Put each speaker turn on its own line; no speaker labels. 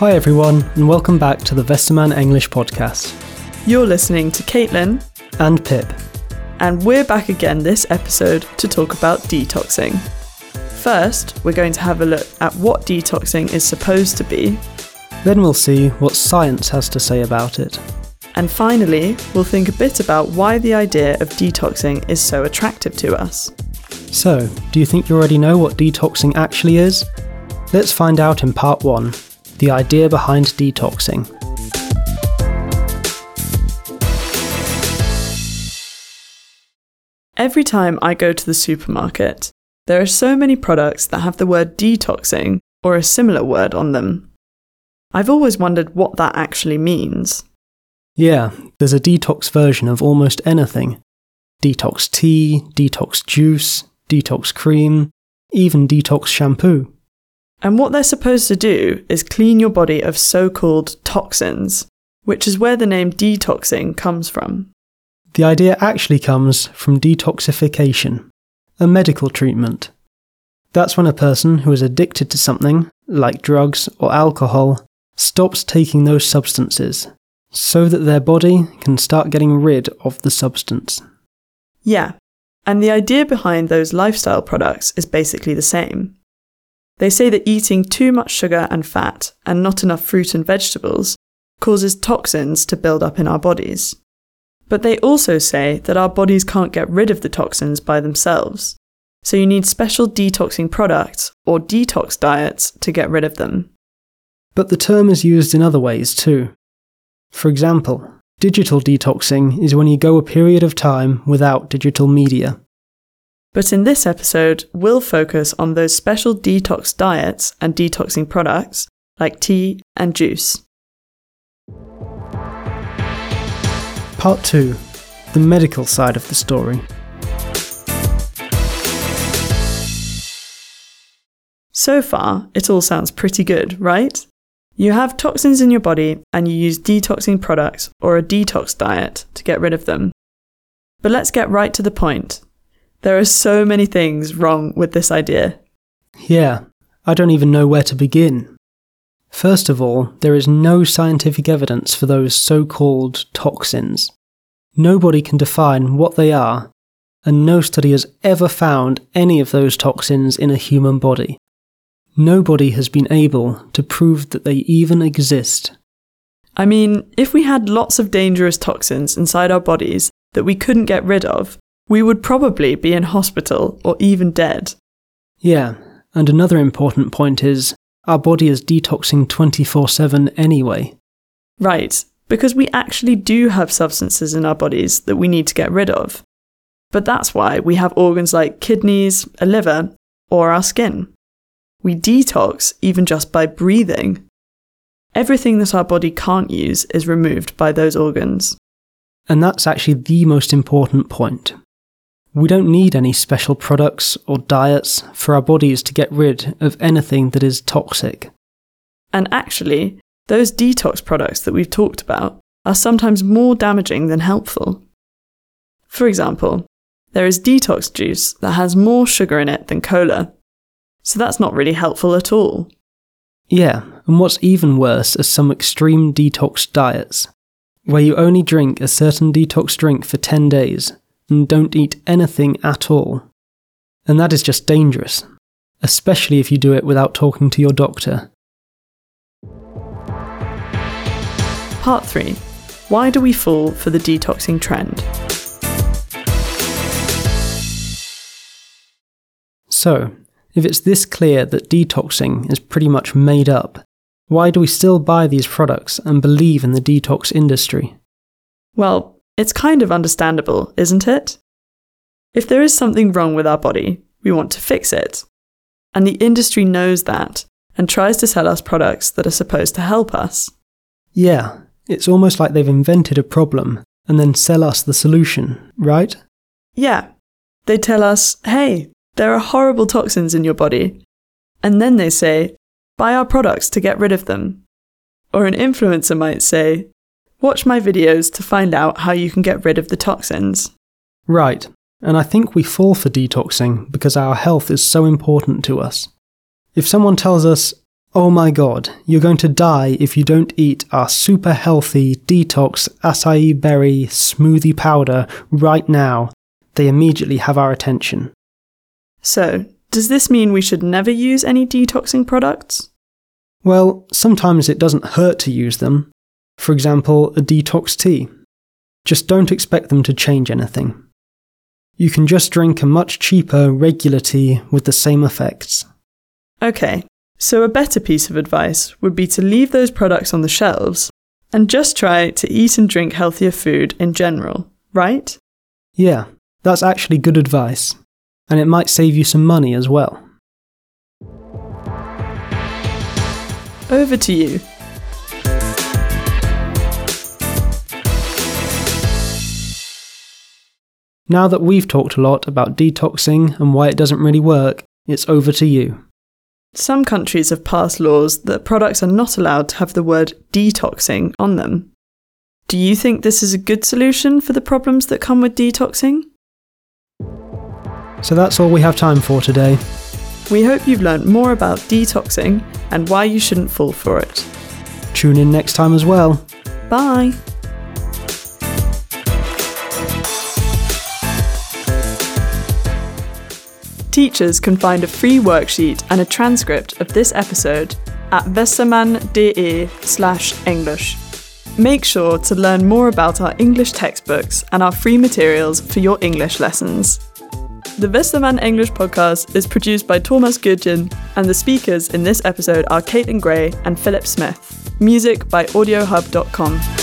Hi, everyone, and welcome back to the Westermann English podcast.
You're listening to Caitlin,
And Pip.
and we're back again this episode to talk about detoxing. First, we're going to have a look at what detoxing is supposed to be,
Then we'll see what science has to say about it.
and finally, we'll think a bit about why the idea of detoxing is so attractive to us.
So, do you think you already know what detoxing actually is? Let's find out in part one the idea behind detoxing.
Every time I go to the supermarket, there are so many products that have the word detoxing or a similar word on them. I've always wondered what that actually means.
Yeah, there's a detox version of almost anything detox tea, detox juice, detox cream, even detox shampoo.
And what they're supposed to do is clean your body of so called toxins, which is where the name detoxing comes from.
The idea actually comes from detoxification, a medical treatment. That's when a person who is addicted to something, like drugs or alcohol, stops taking those substances so that their body can start getting rid of the substance.
Yeah, and the idea behind those lifestyle products is basically the same. They say that eating too much sugar and fat and not enough fruit and vegetables causes toxins to build up in our bodies. But they also say that our bodies can't get rid of the toxins by themselves, so you need special detoxing products or detox diets to get rid of them.
But the term is used in other ways too. For example, digital detoxing is when you go a period of time without digital media.
But in this episode, we'll focus on those special detox diets and detoxing products like tea and juice.
Part 2 The medical side of the story.
So far, it all sounds pretty good, right? You have toxins in your body and you use detoxing products or a detox diet to get rid of them. But let's get right to the point. There are so many things wrong with this idea.
Yeah, I don't even know where to begin. First of all, there is no scientific evidence for those so called toxins. Nobody can define what they are, and no study has ever found any of those toxins in a human body. Nobody has been able to prove that they even exist.
I mean, if we had lots of dangerous toxins inside our bodies that we couldn't get rid of, we would probably be in hospital or even dead.
Yeah, and another important point is our body is detoxing 24 7 anyway.
Right, because we actually do have substances in our bodies that we need to get rid of. But that's why we have organs like kidneys, a liver, or our skin. We detox even just by breathing. Everything that our body can't use is removed by those organs.
And that's actually the most important point. We don't need any special products or diets for our bodies to get rid of anything that is toxic.
And actually, those detox products that we've talked about are sometimes more damaging than helpful. For example, there is detox juice that has more sugar in it than cola. So that's not really helpful at all.
Yeah, and what's even worse are some extreme detox diets, where you only drink a certain detox drink for 10 days and don't eat anything at all. And that is just dangerous, especially if you do it without talking to your doctor.
Part 3 Why do we fall for the detoxing trend?
So, if it's this clear that detoxing is pretty much made up, why do we still buy these products and believe in the detox industry?
Well, it's kind of understandable, isn't it? If there is something wrong with our body, we want to fix it. And the industry knows that and tries to sell us products that are supposed to help us.
Yeah, it's almost like they've invented a problem and then sell us the solution, right?
Yeah, they tell us, hey, there are horrible toxins in your body. And then they say, buy our products to get rid of them. Or an influencer might say, watch my videos to find out how you can get rid of the toxins.
Right, and I think we fall for detoxing because our health is so important to us. If someone tells us, Oh my god, you're going to die if you don't eat our super healthy detox acai berry smoothie powder right now. They immediately have our attention.
So, does this mean we should never use any detoxing products?
Well, sometimes it doesn't hurt to use them. For example, a detox tea. Just don't expect them to change anything. You can just drink a much cheaper regular tea with the same effects.
Okay, so a better piece of advice would be to leave those products on the shelves and just try to eat and drink healthier food in general, right?
Yeah, that's actually good advice, and it might save you some money as well.
Over to you.
Now that we've talked a lot about detoxing and why it doesn't really work, it's over to you.
Some countries have passed laws that products are not allowed to have the word detoxing on them. Do you think this is a good solution for the problems that come with detoxing?
So that's all we have time for today.
We hope you've learnt more about detoxing and why you shouldn't fall for it.
Tune in next time as well.
Bye! Teachers can find a free worksheet and a transcript of this episode at westermann.de slash English. Make sure to learn more about our English textbooks and our free materials for your English lessons. The Westermann English podcast is produced by Thomas Gudgen, and the speakers in this episode are Caitlin Gray and Philip Smith. Music by AudioHub.com.